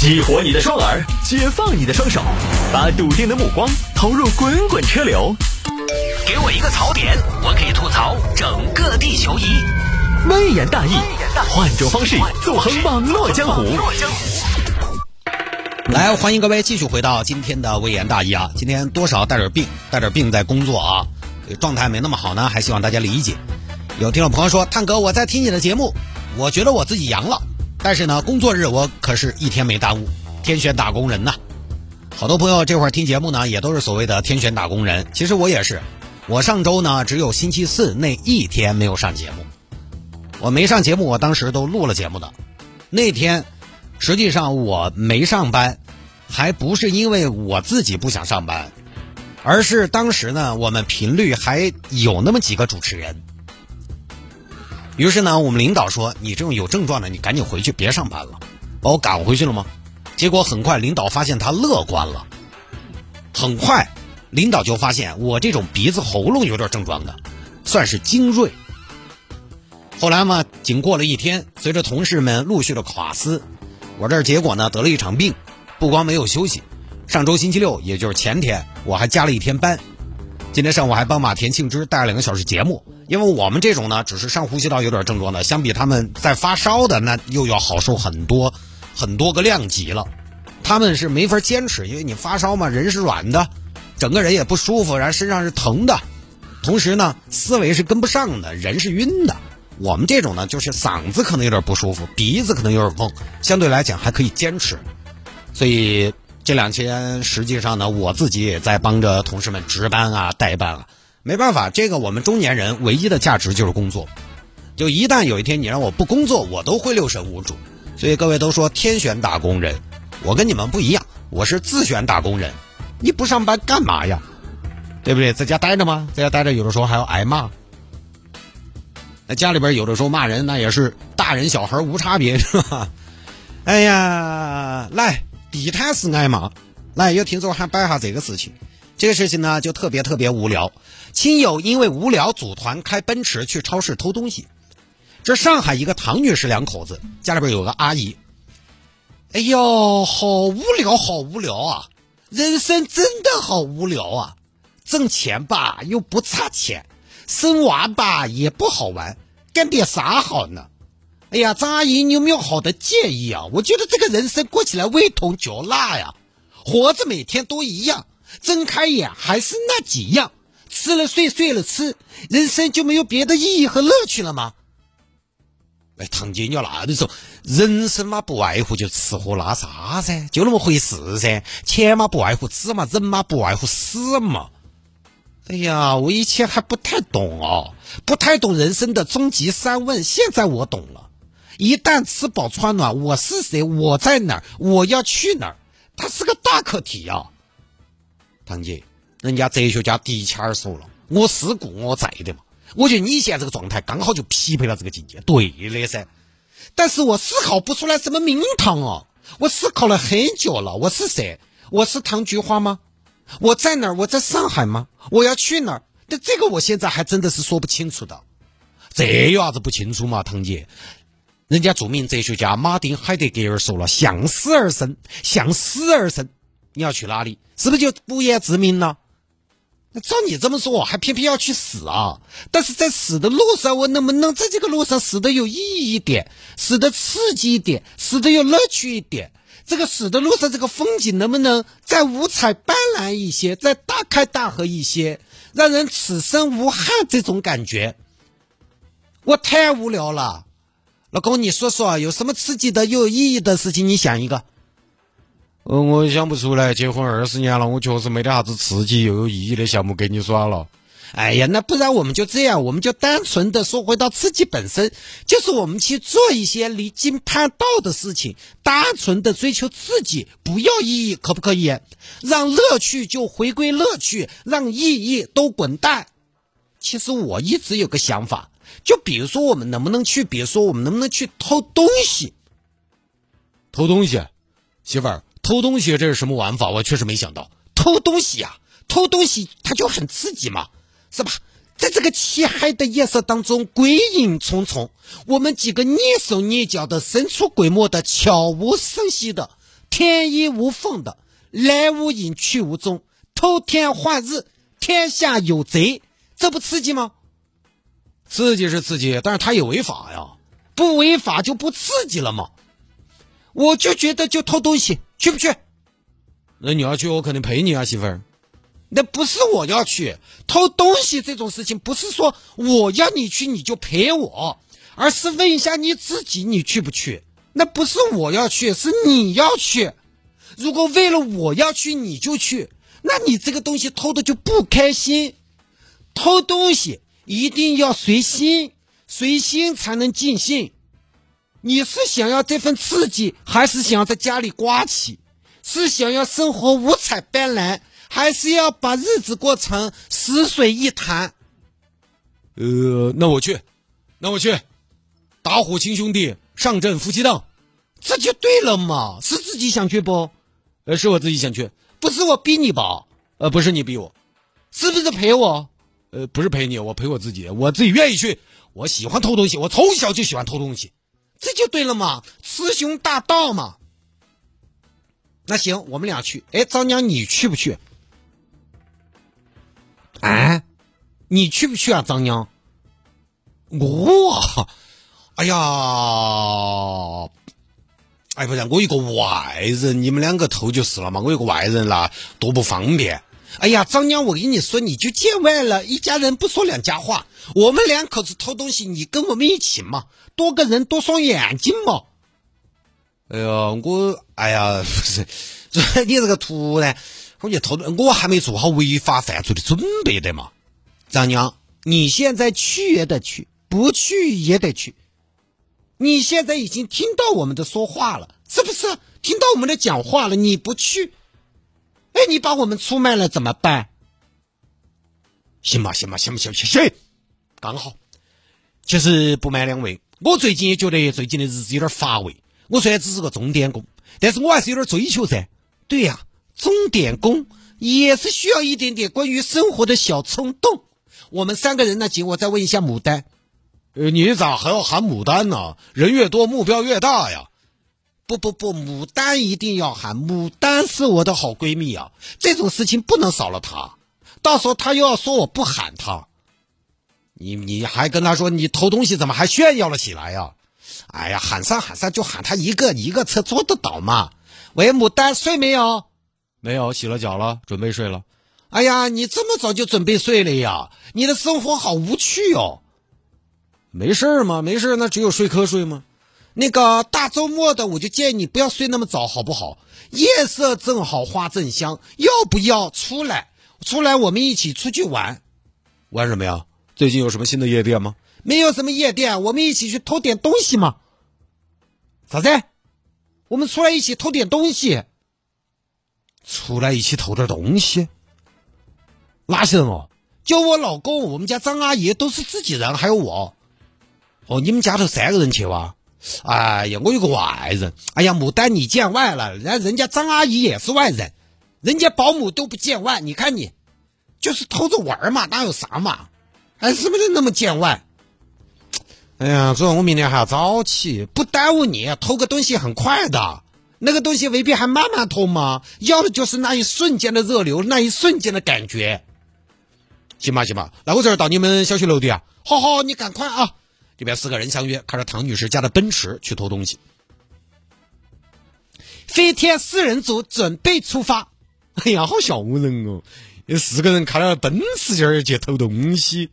激活你的双耳，解放你的双手，把笃定的目光投入滚滚车流。给我一个槽点，我可以吐槽整个地球仪。微言大义，换种方式纵横网络江湖。来，欢迎各位继续回到今天的微言大义啊！今天多少带点病，带点病在工作啊，状态没那么好呢，还希望大家理解。有听众朋友说，探哥，我在听你的节目，我觉得我自己阳了。但是呢，工作日我可是一天没耽误，天选打工人呐。好多朋友这会儿听节目呢，也都是所谓的天选打工人。其实我也是，我上周呢只有星期四那一天没有上节目。我没上节目，我当时都录了节目的。那天实际上我没上班，还不是因为我自己不想上班，而是当时呢我们频率还有那么几个主持人。于是呢，我们领导说：“你这种有症状的，你赶紧回去，别上班了。”把我赶回去了吗？结果很快，领导发现他乐观了。很快，领导就发现我这种鼻子喉咙有点症状的，算是精锐。后来嘛，仅过了一天，随着同事们陆续的垮司，我这儿结果呢得了一场病，不光没有休息，上周星期六，也就是前天，我还加了一天班。今天上午还帮马田庆之带了两个小时节目，因为我们这种呢，只是上呼吸道有点症状的，相比他们在发烧的，那又要好受很多，很多个量级了。他们是没法坚持，因为你发烧嘛，人是软的，整个人也不舒服，然后身上是疼的，同时呢，思维是跟不上的，人是晕的。我们这种呢，就是嗓子可能有点不舒服，鼻子可能有点痛，相对来讲还可以坚持，所以。这两天实际上呢，我自己也在帮着同事们值班啊、代班啊。没办法，这个我们中年人唯一的价值就是工作。就一旦有一天你让我不工作，我都会六神无主。所以各位都说天选打工人，我跟你们不一样，我是自选打工人。你不上班干嘛呀？对不对？在家待着吗？在家待着，有的时候还要挨骂。那家里边有的时候骂人，那也是大人小孩无差别，是吧？哎呀，来。地摊式挨骂，来有听众还摆下这个事情，这个事情呢就特别特别无聊。亲友因为无聊组团开奔驰去超市偷东西。这上海一个唐女士两口子家里边有个阿姨，哎呦，好无聊，好无聊啊！人生真的好无聊啊！挣钱吧又不差钱，生娃吧也不好玩，干点啥好呢？哎呀，张阿姨，你有没有好的建议啊？我觉得这个人生过起来味同嚼蜡呀，活着每天都一样，睁开眼还是那几样，吃了睡，睡了吃，人生就没有别的意义和乐趣了吗？哎，唐姐，你要那的说，人生嘛不外乎就吃喝拉撒噻，就那么回事噻。钱嘛不外乎吃嘛，人嘛不外乎死嘛。哎呀，我以前还不太懂哦，不太懂人生的终极三问，现在我懂了。一旦吃饱穿暖，我是谁？我在哪儿？我要去哪儿？它是个大课题呀，唐姐，人家哲学家笛卡尔说了：“我思故我在的嘛。”我觉得你现在这个状态刚好就匹配了这个境界，对的噻。但是我思考不出来什么名堂哦，我思考了很久了，我是谁？我是唐菊花吗？我在哪儿？我在上海吗？我要去哪儿？但这个我现在还真的是说不清楚的。这有啥子不清楚嘛，唐姐？人家著名哲学家马丁·海德格尔说了：“向死而生，向死而生。”你要去哪里？是不是就不言自明了？那照你这么说，还偏偏要去死啊？但是在死的路上，我能不能在这个路上死的有意义一点，死的刺激一点，死的有乐趣一点？这个死的路上，这个风景能不能再五彩斑斓一些，再大开大合一些，让人此生无憾？这种感觉，我太无聊了。老公，你说说有什么刺激的又有意义的事情？你想一个。呃，我想不出来。结婚二十年了，我确实没得啥子刺激又有意义的项目给你耍了。哎呀，那不然我们就这样，我们就单纯的说回到刺激本身，就是我们去做一些离经叛道的事情，单纯的追求刺激，不要意义，可不可以？让乐趣就回归乐趣，让意义都滚蛋。其实我一直有个想法。就比如说，我们能不能去？比如说，我们能不能去偷东西？偷东西，媳妇儿，偷东西这是什么玩法？我确实没想到。偷东西呀，偷东西它就很刺激嘛，是吧？在这个漆黑的夜色当中，鬼影重重，我们几个蹑手蹑脚的，神出鬼没的，悄无声息的，天衣无缝的，来无影去无踪，偷天换日，天下有贼，这不刺激吗？刺激是刺激，但是他也违法呀。不违法就不刺激了吗？我就觉得就偷东西，去不去？那你要去，我肯定陪你啊，媳妇儿。那不是我要去偷东西这种事情，不是说我要你去你就陪我，而是问一下你自己，你去不去？那不是我要去，是你要去。如果为了我要去你就去，那你这个东西偷的就不开心。偷东西一定要随心，随心才能尽兴。你是想要这份刺激，还是想要在家里刮起？是想要生活五彩斑斓？还是要把日子过成死水一潭。呃，那我去，那我去，打虎亲兄弟，上阵夫妻档，这就对了嘛。是自己想去不？呃，是我自己想去，不是我逼你吧？呃，不是你逼我，是不是陪我？呃，不是陪你，我陪我自己，我自己愿意去。我喜欢偷东西，我从小就喜欢偷东西，这就对了嘛，雌雄大盗嘛。那行，我们俩去。哎，张娘，你去不去？哎，你去不去啊，张娘？我，哎呀，哎，不是，我一个外人，你们两个偷就是了嘛。我一个外人啦，多不方便。哎呀，张娘，我跟你说，你就见外了，一家人不说两家话。我们两口子偷东西，你跟我们一起嘛，多个人多双眼睛嘛。哎呀，我，哎呀，不是，你这个突然。我就偷的，我还没做好违法犯罪的准备的嘛。张娘，你现在去也得去，不去也得去。你现在已经听到我们的说话了，是不是？听到我们的讲话了，你不去，哎，你把我们出卖了怎么办？行吧，行吧，行不行？行行，刚好。其实不瞒两位，我最近也觉得最近的日子有点乏味。我虽然只是个钟点工，但是我还是有点追求噻。对呀。钟点工也是需要一点点关于生活的小冲动。我们三个人呢，请我再问一下牡丹，呃，你咋还要喊牡丹呢？人越多，目标越大呀！不不不，牡丹一定要喊，牡丹是我的好闺蜜啊，这种事情不能少了她。到时候她又要说我不喊她，你你还跟她说你偷东西，怎么还炫耀了起来呀？哎呀，喊上喊上就喊她一个一个车坐得到嘛。喂，牡丹睡没有？没有洗了脚了，准备睡了。哎呀，你这么早就准备睡了呀？你的生活好无趣哦。没事儿吗？没事儿，那只有睡瞌睡吗？那个大周末的，我就建议你不要睡那么早，好不好？夜色正好，花正香，要不要出来？出来，我们一起出去玩。玩什么呀？最近有什么新的夜店吗？没有什么夜店，我们一起去偷点东西嘛。啥子？我们出来一起偷点东西。出来一起偷点东西，哪些人哦？就我老公，我们家张阿姨都是自己人，还有我。哦，你们家头三个人去哇？哎呀，我有个外人。哎呀，牡丹你见外了，人家人家张阿姨也是外人，人家保姆都不见外。你看你，就是偷着玩嘛，哪有啥嘛？还是不是那么见外？哎呀，主要我明天还要早起，不耽误你，偷个东西很快的。那个东西未必还慢慢偷吗？要的就是那一瞬间的热流，那一瞬间的感觉。行吧，行吧，那我这儿到你们小区楼底啊。好好，你赶快啊！这边四个人相约，开着唐女士家的奔驰去偷东西。飞天四人组准备出发。哎呀，好吓人哦！有四个人开了奔驰劲儿去偷东西，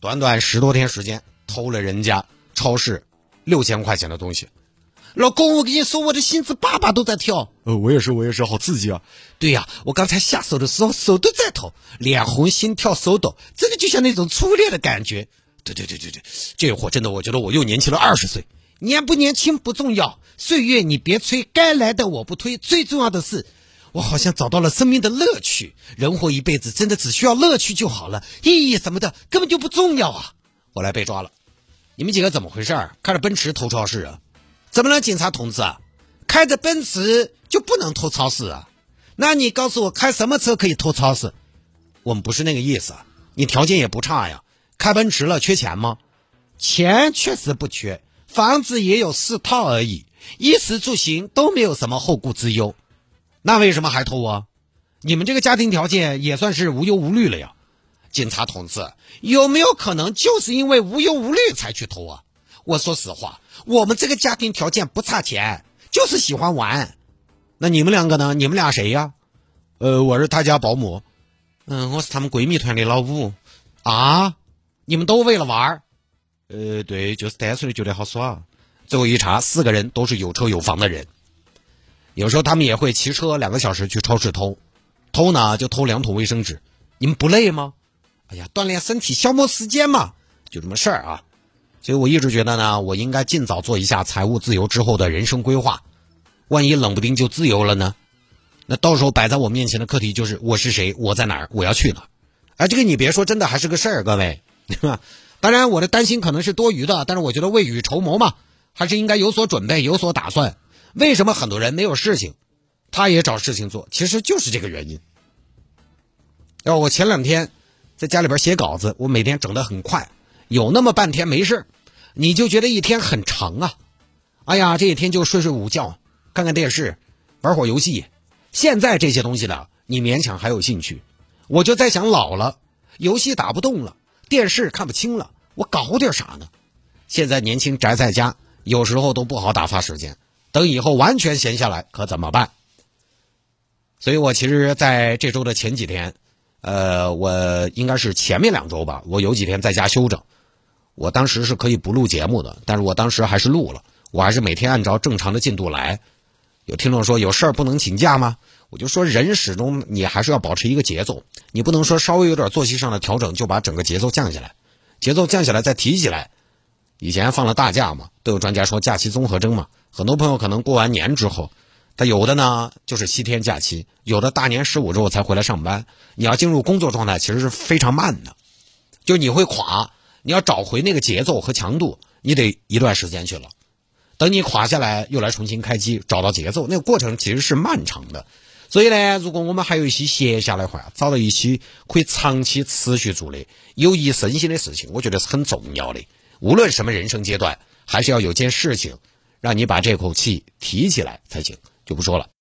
短短十多天时间，偷了人家超市六千块钱的东西。老公，我跟你说，我的心子爸爸都在跳。呃，我也是，我也是，好刺激啊！对呀，我刚才下手的时候，手都在抖，脸红心跳手抖，真的就像那种初恋的感觉。对对对对对，这货真的，我觉得我又年轻了二十岁。年不年轻不重要，岁月你别催，该来的我不推。最重要的是，我好像找到了生命的乐趣。人活一辈子，真的只需要乐趣就好了，意义什么的根本就不重要啊！后来被抓了，你们几个怎么回事？开着奔驰偷超市啊？怎么了，警察同志啊？开着奔驰就不能偷超市啊？那你告诉我，开什么车可以偷超市？我们不是那个意思，你条件也不差呀。开奔驰了，缺钱吗？钱确实不缺，房子也有四套而已。衣食住行都没有什么后顾之忧，那为什么还偷啊？你们这个家庭条件也算是无忧无虑了呀。警察同志，有没有可能就是因为无忧无虑才去偷啊？我说实话，我们这个家庭条件不差钱，就是喜欢玩。那你们两个呢？你们俩谁呀？呃，我是他家保姆。嗯，我是他们闺蜜团的老五。啊？你们都为了玩儿？呃，对，就是单纯的觉得好耍。最后一查，四个人都是有车有房的人。有时候他们也会骑车两个小时去超市偷，偷呢就偷两桶卫生纸。你们不累吗？哎呀，锻炼身体，消磨时间嘛，就这么事儿啊。所以我一直觉得呢，我应该尽早做一下财务自由之后的人生规划。万一冷不丁就自由了呢？那到时候摆在我面前的课题就是：我是谁？我在哪儿？我要去哪儿？哎，这个你别说，真的还是个事儿，各位。对吧当然，我的担心可能是多余的，但是我觉得未雨绸缪嘛，还是应该有所准备，有所打算。为什么很多人没有事情，他也找事情做？其实就是这个原因。要我前两天在家里边写稿子，我每天整得很快，有那么半天没事你就觉得一天很长啊。哎呀，这一天就睡睡午觉，看看电视，玩会儿游戏。现在这些东西呢，你勉强还有兴趣。我就在想，老了，游戏打不动了，电视看不清了，我搞点啥呢？现在年轻宅在家，有时候都不好打发时间。等以后完全闲下来，可怎么办？所以我其实在这周的前几天，呃，我应该是前面两周吧，我有几天在家休整。我当时是可以不录节目的，但是我当时还是录了，我还是每天按照正常的进度来。有听众说有事儿不能请假吗？我就说人始终你还是要保持一个节奏，你不能说稍微有点作息上的调整就把整个节奏降下来，节奏降下来再提起来。以前放了大假嘛，都有专家说假期综合征嘛。很多朋友可能过完年之后，他有的呢就是七天假期，有的大年十五之后才回来上班。你要进入工作状态，其实是非常慢的，就你会垮。你要找回那个节奏和强度，你得一段时间去了。等你垮下来，又来重新开机，找到节奏，那个过程其实是漫长的。所以呢，如果我们还有一些闲暇的话，找到一些可以长期持续做的有益身心的事情，我觉得是很重要的。无论什么人生阶段，还是要有件事情。让你把这口气提起来才行，就不说了。